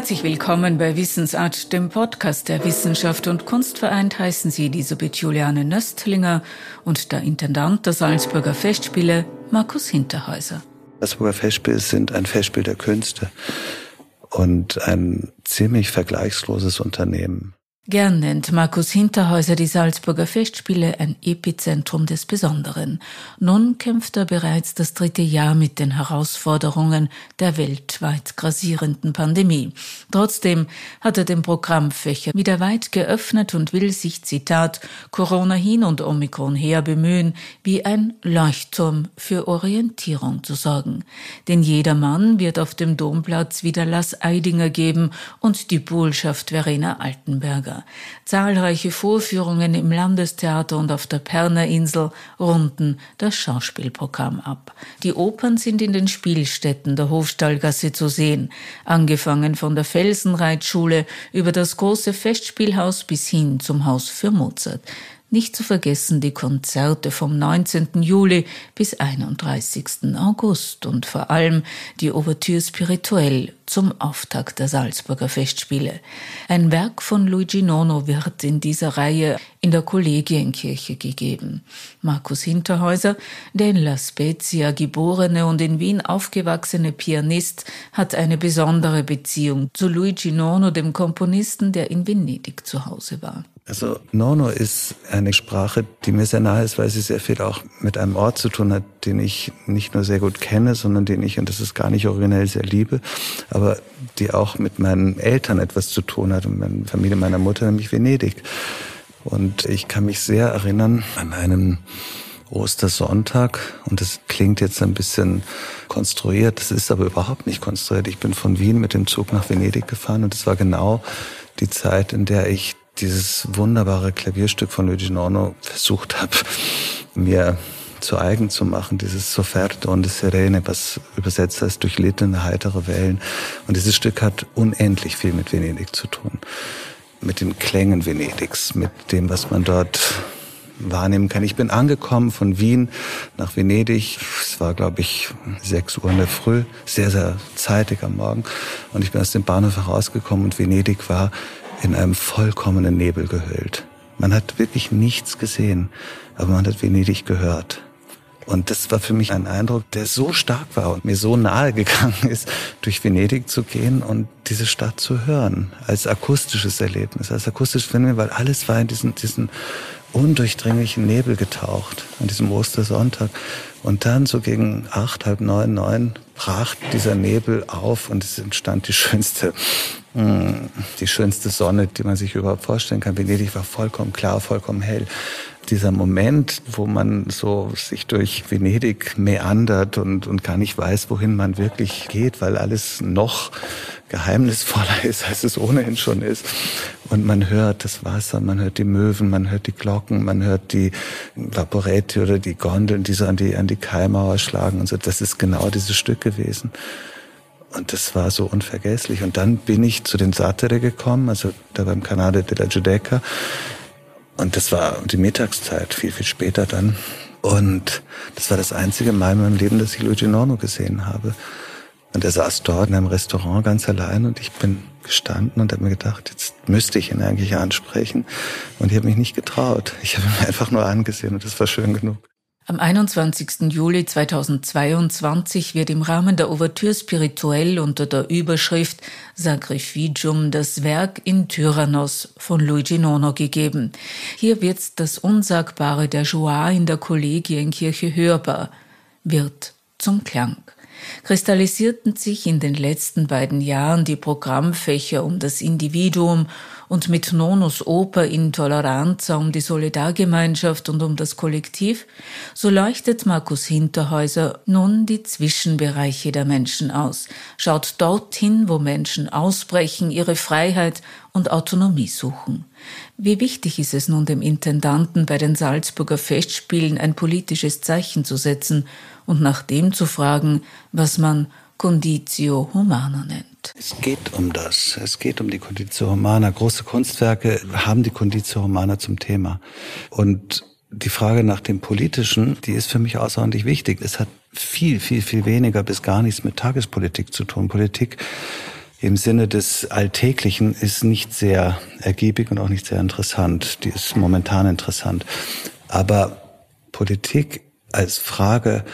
Herzlich willkommen bei Wissensart, dem Podcast der Wissenschaft und Kunst vereint. Heißen Sie Elisabeth Juliane Nöstlinger und der Intendant der Salzburger Festspiele, Markus Hinterhäuser. Salzburger Festspiele sind ein Festspiel der Künste und ein ziemlich vergleichsloses Unternehmen. Gern nennt Markus Hinterhäuser die Salzburger Festspiele ein Epizentrum des Besonderen. Nun kämpft er bereits das dritte Jahr mit den Herausforderungen der weltweit grassierenden Pandemie. Trotzdem hat er den Programmfächer wieder weit geöffnet und will sich, Zitat, Corona hin und Omikron her bemühen, wie ein Leuchtturm für Orientierung zu sorgen. Denn jedermann wird auf dem Domplatz wieder Lass Eidinger geben und die Bullschaft Verena Altenberger. Zahlreiche Vorführungen im Landestheater und auf der Perner Insel runden das Schauspielprogramm ab. Die Opern sind in den Spielstätten der Hofstallgasse zu sehen, angefangen von der Felsenreitschule über das große Festspielhaus bis hin zum Haus für Mozart. Nicht zu vergessen die Konzerte vom 19. Juli bis 31. August und vor allem die Ouvertüre spirituell zum Auftakt der Salzburger Festspiele. Ein Werk von Luigi Nono wird in dieser Reihe in der Kollegienkirche gegeben. Markus Hinterhäuser, der in La Spezia geborene und in Wien aufgewachsene Pianist, hat eine besondere Beziehung zu Luigi Nono, dem Komponisten, der in Venedig zu Hause war. Also Nono ist eine Sprache, die mir sehr nahe ist, weil sie sehr viel auch mit einem Ort zu tun hat, den ich nicht nur sehr gut kenne, sondern den ich, und das ist gar nicht originell, sehr liebe, aber die auch mit meinen Eltern etwas zu tun hat und mit der Familie meiner Mutter, nämlich Venedig. Und ich kann mich sehr erinnern an einen Ostersonntag und das klingt jetzt ein bisschen konstruiert, das ist aber überhaupt nicht konstruiert. Ich bin von Wien mit dem Zug nach Venedig gefahren und es war genau die Zeit, in der ich dieses wunderbare Klavierstück von Luigi Nono versucht habe, mir zu eigen zu machen, dieses Sofferto und Serene, was übersetzt heißt durchlittene, heitere Wellen. Und dieses Stück hat unendlich viel mit Venedig zu tun. Mit den Klängen Venedigs, mit dem, was man dort wahrnehmen kann. Ich bin angekommen von Wien nach Venedig. Es war, glaube ich, sechs Uhr in der Früh, sehr, sehr zeitig am Morgen. Und ich bin aus dem Bahnhof herausgekommen und Venedig war in einem vollkommenen Nebel gehüllt. Man hat wirklich nichts gesehen, aber man hat Venedig gehört. Und das war für mich ein Eindruck, der so stark war und mir so nahe gegangen ist, durch Venedig zu gehen und diese Stadt zu hören, als akustisches Erlebnis, als akustisches Phänomen, weil alles war in diesen, diesen undurchdringlichen Nebel getaucht, an diesem Ostersonntag. Und dann so gegen acht, halb neun, neun brach dieser Nebel auf und es entstand die schönste die schönste Sonne, die man sich überhaupt vorstellen kann. Venedig war vollkommen klar, vollkommen hell. Dieser Moment, wo man so sich durch Venedig meandert und, und gar nicht weiß, wohin man wirklich geht, weil alles noch geheimnisvoller ist, als es ohnehin schon ist. Und man hört das Wasser, man hört die Möwen, man hört die Glocken, man hört die Vaporetti oder die Gondeln, die so an die, an die Kaimauer schlagen und so. Das ist genau dieses Stück gewesen. Und das war so unvergesslich. Und dann bin ich zu den Satere gekommen, also da beim Canale della Giudecca. Und das war die Mittagszeit, viel, viel später dann. Und das war das einzige Mal in meinem Leben, dass ich Luigi Norno gesehen habe. Und er saß dort in einem Restaurant ganz allein und ich bin gestanden und habe mir gedacht, jetzt müsste ich ihn eigentlich ansprechen. Und ich habe mich nicht getraut. Ich habe ihn einfach nur angesehen und das war schön genug. Am 21. Juli 2022 wird im Rahmen der Ouvertüre spirituell unter der Überschrift Sacrificium das Werk in Tyrannos von Luigi Nono gegeben. Hier wird das Unsagbare der Joie in der Kollegienkirche hörbar, wird zum Klang kristallisierten sich in den letzten beiden Jahren die Programmfächer um das Individuum und mit Nonos Oper Intoleranza um die Solidargemeinschaft und um das Kollektiv, so leuchtet Markus Hinterhäuser nun die Zwischenbereiche der Menschen aus, schaut dorthin, wo Menschen ausbrechen, ihre Freiheit und Autonomie suchen. Wie wichtig ist es nun dem Intendanten bei den Salzburger Festspielen ein politisches Zeichen zu setzen und nach dem zu fragen, was man Conditio Humana nennt. Es geht um das. Es geht um die Conditio Humana. Große Kunstwerke haben die Conditio Humana zum Thema. Und die Frage nach dem Politischen, die ist für mich außerordentlich wichtig. Es hat viel, viel, viel weniger bis gar nichts mit Tagespolitik zu tun. Politik im Sinne des Alltäglichen ist nicht sehr ergiebig und auch nicht sehr interessant. Die ist momentan interessant. Aber Politik als Frage,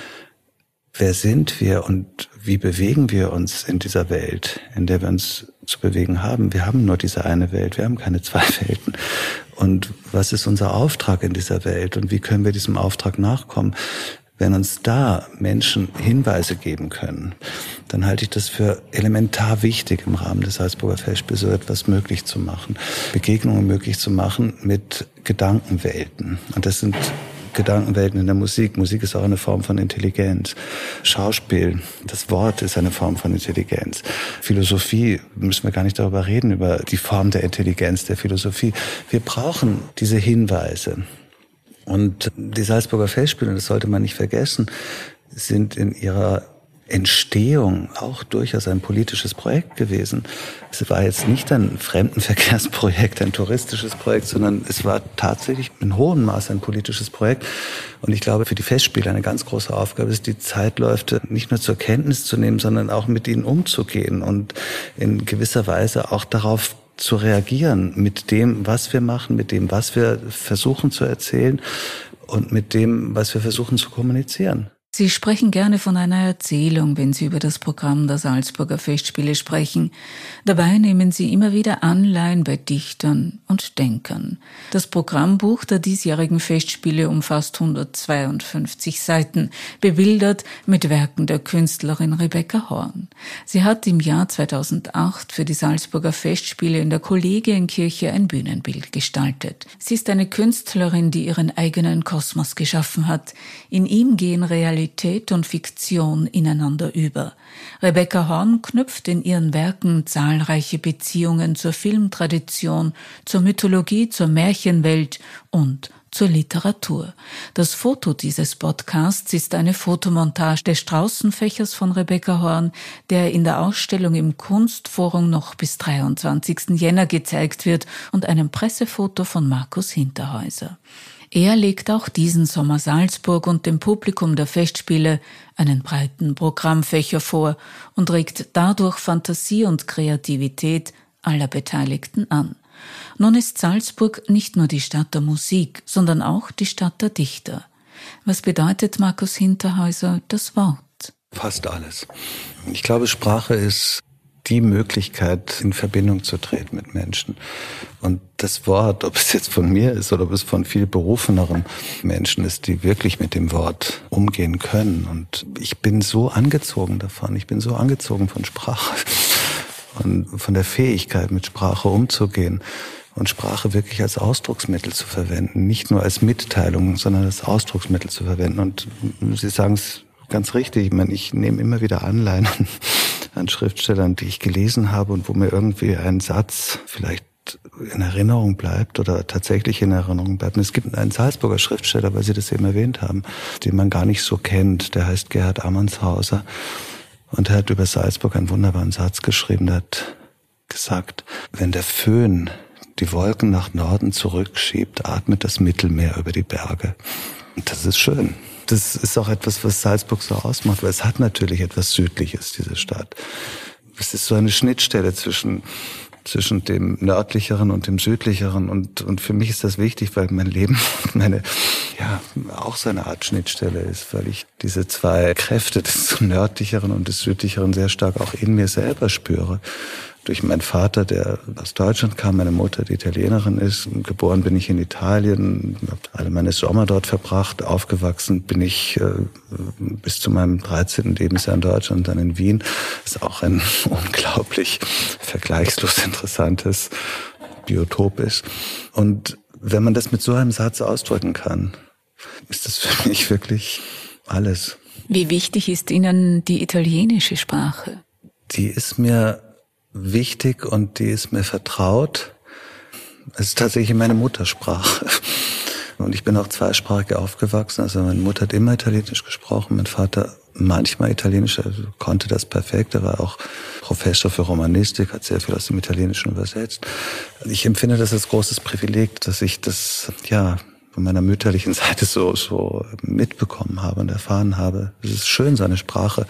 wer sind wir und wie bewegen wir uns in dieser Welt, in der wir uns zu bewegen haben? Wir haben nur diese eine Welt, wir haben keine zwei Welten. Und was ist unser Auftrag in dieser Welt und wie können wir diesem Auftrag nachkommen? Wenn uns da Menschen Hinweise geben können, dann halte ich das für elementar wichtig im Rahmen des Salzburger Festspiels so etwas möglich zu machen, Begegnungen möglich zu machen mit Gedankenwelten. Und das sind Gedankenwelten in der Musik. Musik ist auch eine Form von Intelligenz. Schauspiel, das Wort ist eine Form von Intelligenz. Philosophie, müssen wir gar nicht darüber reden, über die Form der Intelligenz der Philosophie. Wir brauchen diese Hinweise. Und die Salzburger Festspiele, das sollte man nicht vergessen, sind in ihrer Entstehung auch durchaus ein politisches Projekt gewesen. Es war jetzt nicht ein Fremdenverkehrsprojekt, ein touristisches Projekt, sondern es war tatsächlich in hohem Maße ein politisches Projekt. Und ich glaube, für die Festspiele eine ganz große Aufgabe ist, die Zeitläufe nicht nur zur Kenntnis zu nehmen, sondern auch mit ihnen umzugehen und in gewisser Weise auch darauf zu reagieren mit dem, was wir machen, mit dem, was wir versuchen zu erzählen und mit dem, was wir versuchen zu kommunizieren. Sie sprechen gerne von einer Erzählung, wenn Sie über das Programm der Salzburger Festspiele sprechen. Dabei nehmen Sie immer wieder Anleihen bei Dichtern und Denkern. Das Programmbuch der diesjährigen Festspiele umfasst 152 Seiten, bebildert mit Werken der Künstlerin Rebecca Horn. Sie hat im Jahr 2008 für die Salzburger Festspiele in der Kollegienkirche ein Bühnenbild gestaltet. Sie ist eine Künstlerin, die ihren eigenen Kosmos geschaffen hat. In ihm gehen Realitäten Realität und Fiktion ineinander über. Rebecca Horn knüpft in ihren Werken zahlreiche Beziehungen zur Filmtradition, zur Mythologie, zur Märchenwelt und zur Literatur. Das Foto dieses Podcasts ist eine Fotomontage des Straußenfächers von Rebecca Horn, der in der Ausstellung im Kunstforum noch bis 23. Jänner gezeigt wird und einem Pressefoto von Markus Hinterhäuser. Er legt auch diesen Sommer Salzburg und dem Publikum der Festspiele einen breiten Programmfächer vor und regt dadurch Fantasie und Kreativität aller Beteiligten an. Nun ist Salzburg nicht nur die Stadt der Musik, sondern auch die Stadt der Dichter. Was bedeutet Markus Hinterhäuser das Wort? Fast alles. Ich glaube, Sprache ist die Möglichkeit, in Verbindung zu treten mit Menschen. Und das Wort, ob es jetzt von mir ist oder ob es von viel berufeneren Menschen ist, die wirklich mit dem Wort umgehen können. Und ich bin so angezogen davon. Ich bin so angezogen von Sprache und von der Fähigkeit, mit Sprache umzugehen und Sprache wirklich als Ausdrucksmittel zu verwenden, nicht nur als Mitteilung, sondern als Ausdrucksmittel zu verwenden. Und Sie sagen es ganz richtig. Ich meine, ich nehme immer wieder Anleihen an Schriftstellern, die ich gelesen habe und wo mir irgendwie ein Satz vielleicht in Erinnerung bleibt oder tatsächlich in Erinnerung bleibt. Und es gibt einen Salzburger Schriftsteller, weil Sie das eben erwähnt haben, den man gar nicht so kennt. Der heißt Gerhard Ammonshauser. Und er hat über Salzburg einen wunderbaren Satz geschrieben. Er hat gesagt, wenn der Föhn die Wolken nach Norden zurückschiebt, atmet das Mittelmeer über die Berge. Und das ist schön das ist auch etwas, was Salzburg so ausmacht, weil es hat natürlich etwas Südliches, diese Stadt. Es ist so eine Schnittstelle zwischen zwischen dem nördlicheren und dem südlicheren und und für mich ist das wichtig, weil mein Leben meine ja auch so eine Art Schnittstelle ist, weil ich diese zwei Kräfte des nördlicheren und des südlicheren sehr stark auch in mir selber spüre durch meinen Vater, der aus Deutschland kam, meine Mutter, die Italienerin ist. Geboren bin ich in Italien, habe alle meine Sommer dort verbracht. Aufgewachsen bin ich äh, bis zu meinem 13. Lebensjahr in Deutschland, dann in Wien. Das ist auch ein unglaublich vergleichslos interessantes Biotop ist. Und wenn man das mit so einem Satz ausdrücken kann, ist das für mich wirklich alles. Wie wichtig ist Ihnen die italienische Sprache? Die ist mir wichtig und die ist mir vertraut. Es ist tatsächlich meine Muttersprache. Und ich bin auch zweisprachig aufgewachsen. Also meine Mutter hat immer Italienisch gesprochen, mein Vater manchmal Italienisch, also konnte das perfekt. Er war auch Professor für Romanistik, hat sehr viel aus dem Italienischen übersetzt. Ich empfinde das als großes Privileg, dass ich das, ja, von meiner mütterlichen Seite so, so mitbekommen habe und erfahren habe. Es ist schön, seine Sprache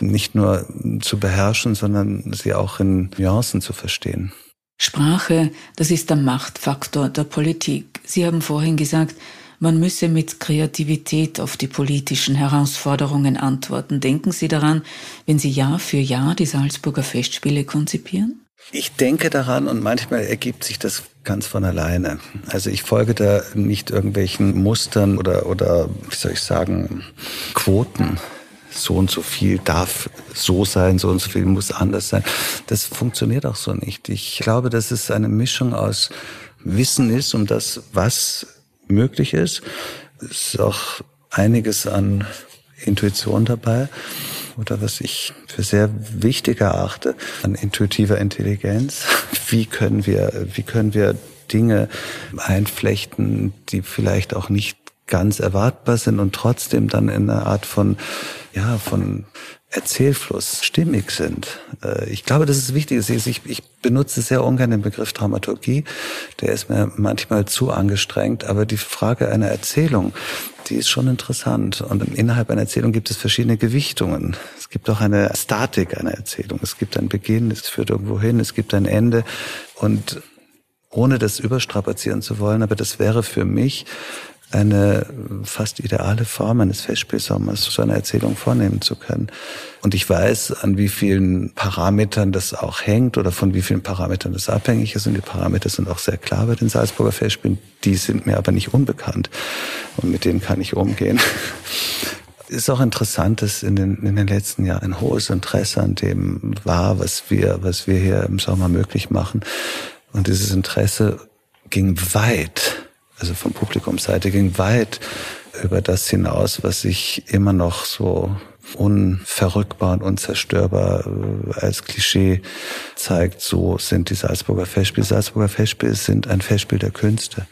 nicht nur zu beherrschen, sondern sie auch in Nuancen zu verstehen. Sprache, das ist der Machtfaktor der Politik. Sie haben vorhin gesagt, man müsse mit Kreativität auf die politischen Herausforderungen antworten. Denken Sie daran, wenn Sie Jahr für Jahr die Salzburger Festspiele konzipieren? Ich denke daran und manchmal ergibt sich das ganz von alleine. Also ich folge da nicht irgendwelchen Mustern oder, oder wie soll ich sagen, Quoten. So und so viel darf so sein, so und so viel muss anders sein. Das funktioniert auch so nicht. Ich glaube, dass es eine Mischung aus Wissen ist um das, was möglich ist. Es ist auch einiges an Intuition dabei oder was ich für sehr wichtig erachte an intuitiver Intelligenz. Wie können wir, wie können wir Dinge einflechten, die vielleicht auch nicht ganz erwartbar sind und trotzdem dann in einer Art von, ja, von Erzählfluss stimmig sind. Äh, ich glaube, das ist wichtig. Ich, ich benutze sehr ungern den Begriff Dramaturgie. Der ist mir manchmal zu angestrengt. Aber die Frage einer Erzählung, die ist schon interessant. Und innerhalb einer Erzählung gibt es verschiedene Gewichtungen. Es gibt auch eine Statik einer Erzählung. Es gibt ein Beginn, es führt irgendwo hin, es gibt ein Ende. Und ohne das überstrapazieren zu wollen, aber das wäre für mich eine fast ideale Form eines Festspielsommers, so eine Erzählung vornehmen zu können. Und ich weiß, an wie vielen Parametern das auch hängt oder von wie vielen Parametern das abhängig ist. Und die Parameter sind auch sehr klar bei den Salzburger Festspielen. Die sind mir aber nicht unbekannt. Und mit denen kann ich umgehen. ist auch interessant, dass in den, in den letzten Jahren ein hohes Interesse an dem war, was wir, was wir hier im Sommer möglich machen. Und dieses Interesse ging weit also vom Publikumsseite ging weit über das hinaus, was sich immer noch so unverrückbar und unzerstörbar äh, als Klischee zeigt. So sind die Salzburger Festspiele. Salzburger Festspiele sind ein Festspiel der Künste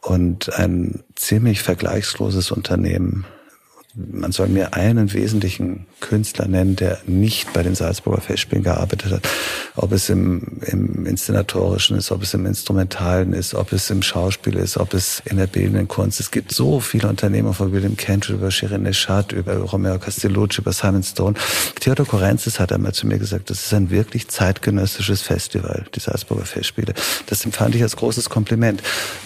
und ein ziemlich vergleichsloses Unternehmen man soll mir einen wesentlichen Künstler nennen, der nicht bei den Salzburger Festspielen gearbeitet hat. Ob es im, im Inszenatorischen ist, ob es im Instrumentalen ist, ob es im Schauspiel ist, ob es in der bildenden Kunst. Es gibt so viele Unternehmer von William Kent über Shirin Neshat, über Romeo Castellucci, über Simon Stone. Theodor Korenzis hat einmal zu mir gesagt, das ist ein wirklich zeitgenössisches Festival, die Salzburger Festspiele. Das empfand ich als großes Kompliment.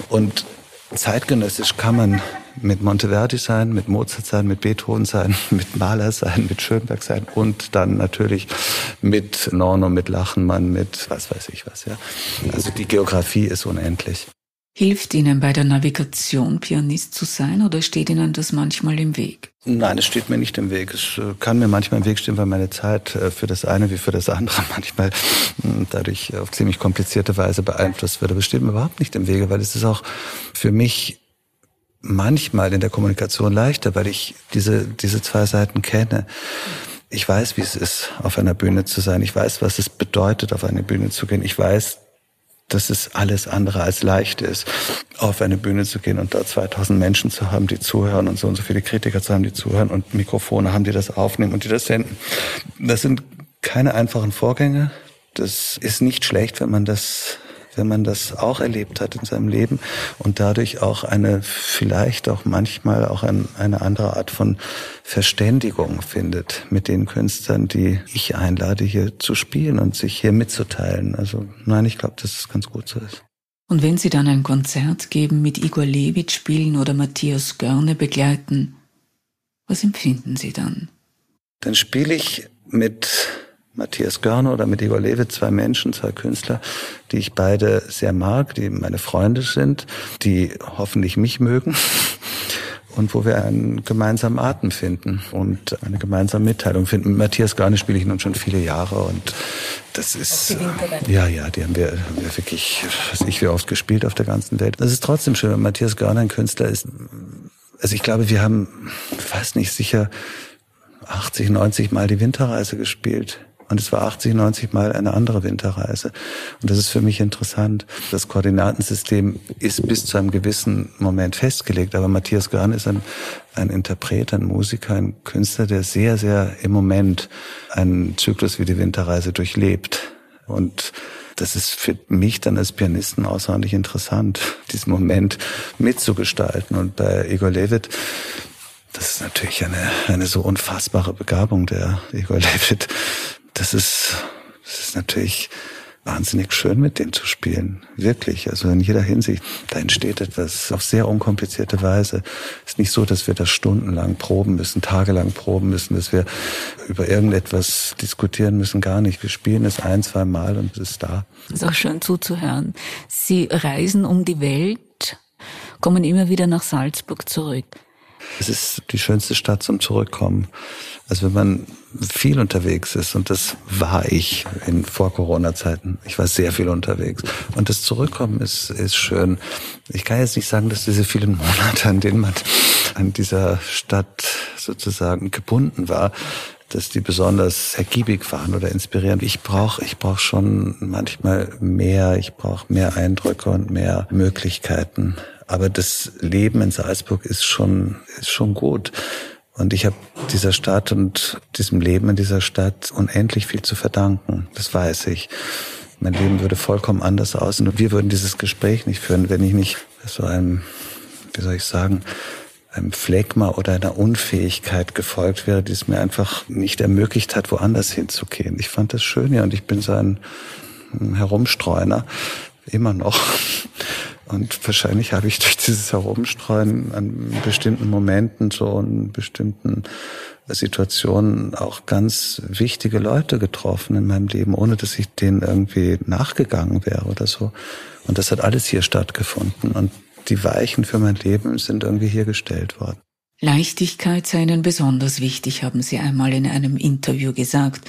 Und zeitgenössisch kann man mit Monteverdi sein, mit Mozart sein, mit Beethoven sein, mit Mahler sein, mit Schönberg sein und dann natürlich mit Norno, mit Lachenmann, mit was weiß ich was. Ja. Also die Geografie ist unendlich. Hilft Ihnen bei der Navigation Pianist zu sein oder steht Ihnen das manchmal im Weg? Nein, es steht mir nicht im Weg. Es äh, kann mir manchmal im Weg stehen, weil meine Zeit äh, für das eine wie für das andere manchmal hm, dadurch auf ziemlich komplizierte Weise beeinflusst wird. Aber es steht mir überhaupt nicht im Wege, weil es ist auch für mich manchmal in der Kommunikation leichter, weil ich diese, diese zwei Seiten kenne. Ich weiß, wie es ist, auf einer Bühne zu sein. Ich weiß, was es bedeutet, auf eine Bühne zu gehen. Ich weiß, dass es alles andere als leicht ist, auf eine Bühne zu gehen und da 2000 Menschen zu haben, die zuhören und so und so viele Kritiker zu haben, die zuhören und Mikrofone haben, die das aufnehmen und die das senden. Das sind keine einfachen Vorgänge. Das ist nicht schlecht, wenn man das wenn man das auch erlebt hat in seinem Leben und dadurch auch eine, vielleicht auch manchmal auch ein, eine andere Art von Verständigung findet mit den Künstlern, die ich einlade, hier zu spielen und sich hier mitzuteilen. Also nein, ich glaube, dass es ganz gut so ist. Und wenn Sie dann ein Konzert geben, mit Igor Levit spielen oder Matthias Görne begleiten, was empfinden Sie dann? Dann spiele ich mit Matthias Görner oder mit Igor Lewe, zwei Menschen, zwei Künstler, die ich beide sehr mag, die meine Freunde sind, die hoffentlich mich mögen und wo wir einen gemeinsamen Atem finden und eine gemeinsame Mitteilung finden. Mit Matthias Görner spiele ich nun schon viele Jahre und das ist, ja, ja, die haben wir, haben wir wirklich, weiß ich, wie oft gespielt auf der ganzen Welt. Das ist trotzdem schön, wenn Matthias Görner ein Künstler ist. Also ich glaube, wir haben, weiß nicht, sicher 80, 90 Mal die Winterreise gespielt. Und es war 80, 90 Mal eine andere Winterreise. Und das ist für mich interessant. Das Koordinatensystem ist bis zu einem gewissen Moment festgelegt. Aber Matthias Görn ist ein, ein Interpret, ein Musiker, ein Künstler, der sehr, sehr im Moment einen Zyklus wie die Winterreise durchlebt. Und das ist für mich dann als Pianisten außerordentlich interessant, diesen Moment mitzugestalten. Und bei Igor Levit, das ist natürlich eine, eine so unfassbare Begabung, der Igor Levit. Das ist, das ist natürlich wahnsinnig schön, mit dem zu spielen. Wirklich. Also in jeder Hinsicht. Da entsteht etwas auf sehr unkomplizierte Weise. Es ist nicht so, dass wir das stundenlang proben müssen, tagelang proben müssen, dass wir über irgendetwas diskutieren müssen. Gar nicht. Wir spielen es ein, zwei Mal und es ist da. Es ist auch schön zuzuhören. Sie reisen um die Welt, kommen immer wieder nach Salzburg zurück. Es ist die schönste Stadt zum Zurückkommen. Also wenn man viel unterwegs ist, und das war ich in vor Corona-Zeiten. Ich war sehr viel unterwegs. Und das Zurückkommen ist, ist schön. Ich kann jetzt nicht sagen, dass diese vielen Monate, an denen man an dieser Stadt sozusagen gebunden war, dass die besonders ergiebig waren oder inspirierend. Ich brauche ich brauch schon manchmal mehr, ich brauche mehr Eindrücke und mehr Möglichkeiten. Aber das Leben in Salzburg ist schon, ist schon gut. Und ich habe dieser Stadt und diesem Leben in dieser Stadt unendlich viel zu verdanken. Das weiß ich. Mein Leben würde vollkommen anders aussehen und wir würden dieses Gespräch nicht führen, wenn ich nicht so einem, wie soll ich sagen, einem Phlegma oder einer Unfähigkeit gefolgt wäre, die es mir einfach nicht ermöglicht hat, woanders hinzugehen. Ich fand das schön ja und ich bin so ein Herumstreuner, immer noch. Und wahrscheinlich habe ich durch dieses Herumstreuen an bestimmten Momenten, so in bestimmten Situationen auch ganz wichtige Leute getroffen in meinem Leben, ohne dass ich denen irgendwie nachgegangen wäre oder so. Und das hat alles hier stattgefunden. Und die Weichen für mein Leben sind irgendwie hier gestellt worden. Leichtigkeit sei Ihnen besonders wichtig, haben Sie einmal in einem Interview gesagt.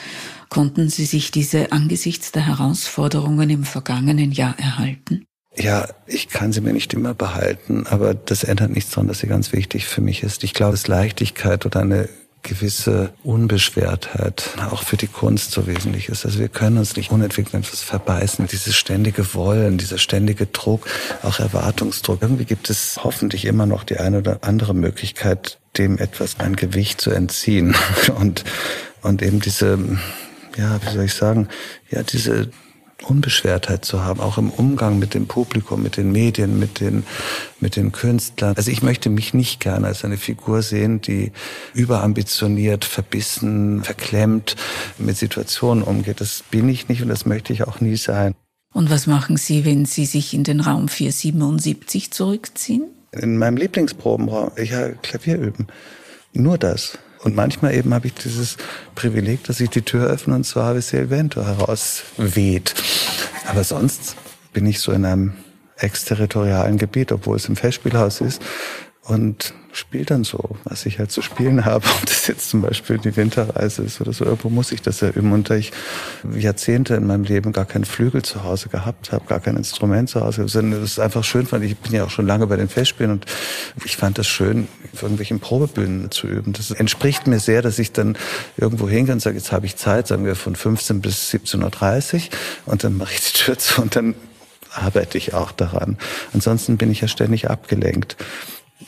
Konnten Sie sich diese angesichts der Herausforderungen im vergangenen Jahr erhalten? Ja, ich kann sie mir nicht immer behalten, aber das ändert nichts daran, dass sie ganz wichtig für mich ist. Ich glaube, dass Leichtigkeit oder eine gewisse Unbeschwertheit auch für die Kunst so wesentlich ist. Also wir können uns nicht unentwickelt etwas verbeißen. Dieses ständige Wollen, dieser ständige Druck, auch Erwartungsdruck. Irgendwie gibt es hoffentlich immer noch die eine oder andere Möglichkeit, dem etwas ein Gewicht zu entziehen und, und eben diese, ja, wie soll ich sagen, ja, diese Unbeschwertheit zu haben, auch im Umgang mit dem Publikum, mit den Medien, mit den, mit den Künstlern. Also ich möchte mich nicht gerne als eine Figur sehen, die überambitioniert, verbissen, verklemmt mit Situationen umgeht. Das bin ich nicht und das möchte ich auch nie sein. Und was machen Sie, wenn Sie sich in den Raum 477 zurückziehen? In meinem Lieblingsprobenraum, ich ja Klavier üben. Nur das. Und manchmal eben habe ich dieses Privileg, dass ich die Tür öffne und Suave il Vento herausweht. Aber sonst bin ich so in einem exterritorialen Gebiet, obwohl es im Festspielhaus ist. Und spiele dann so, was ich halt zu spielen habe. Ob das jetzt zum Beispiel die Winterreise ist oder so, irgendwo muss ich das ja üben. Und da ich Jahrzehnte in meinem Leben gar keinen Flügel zu Hause gehabt habe, gar kein Instrument zu Hause, das ist einfach schön, weil ich bin ja auch schon lange bei den Festspielen und ich fand das schön, auf irgendwelchen Probebühnen zu üben. Das entspricht mir sehr, dass ich dann irgendwo hingehe und sage, jetzt habe ich Zeit, sagen wir von 15 bis 17.30 Uhr und dann mache ich die Tür zu und dann arbeite ich auch daran. Ansonsten bin ich ja ständig abgelenkt.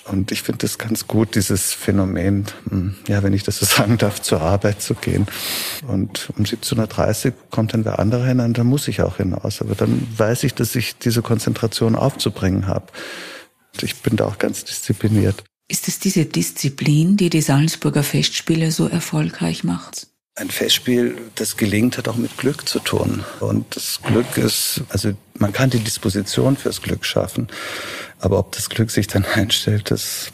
Und ich finde es ganz gut, dieses Phänomen, hm, ja, wenn ich das so sagen darf, zur Arbeit zu gehen. Und um 17.30 Uhr kommt dann wer andere hin, und dann muss ich auch hinaus. Aber dann weiß ich, dass ich diese Konzentration aufzubringen habe. Ich bin da auch ganz diszipliniert. Ist es diese Disziplin, die die Salzburger Festspiele so erfolgreich macht? Ein Festspiel, das gelingt, hat auch mit Glück zu tun. Und das Glück ist, also man kann die Disposition fürs Glück schaffen. Aber ob das Glück sich dann einstellt, das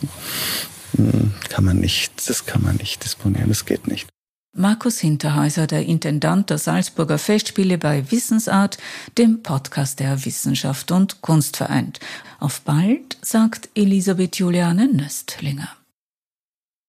hm, kann man nicht, das kann man nicht disponieren, das geht nicht. Markus Hinterhäuser, der Intendant der Salzburger Festspiele bei Wissensart, dem Podcast der Wissenschaft und Kunst vereint. Auf bald, sagt Elisabeth Juliane Nöstlinger.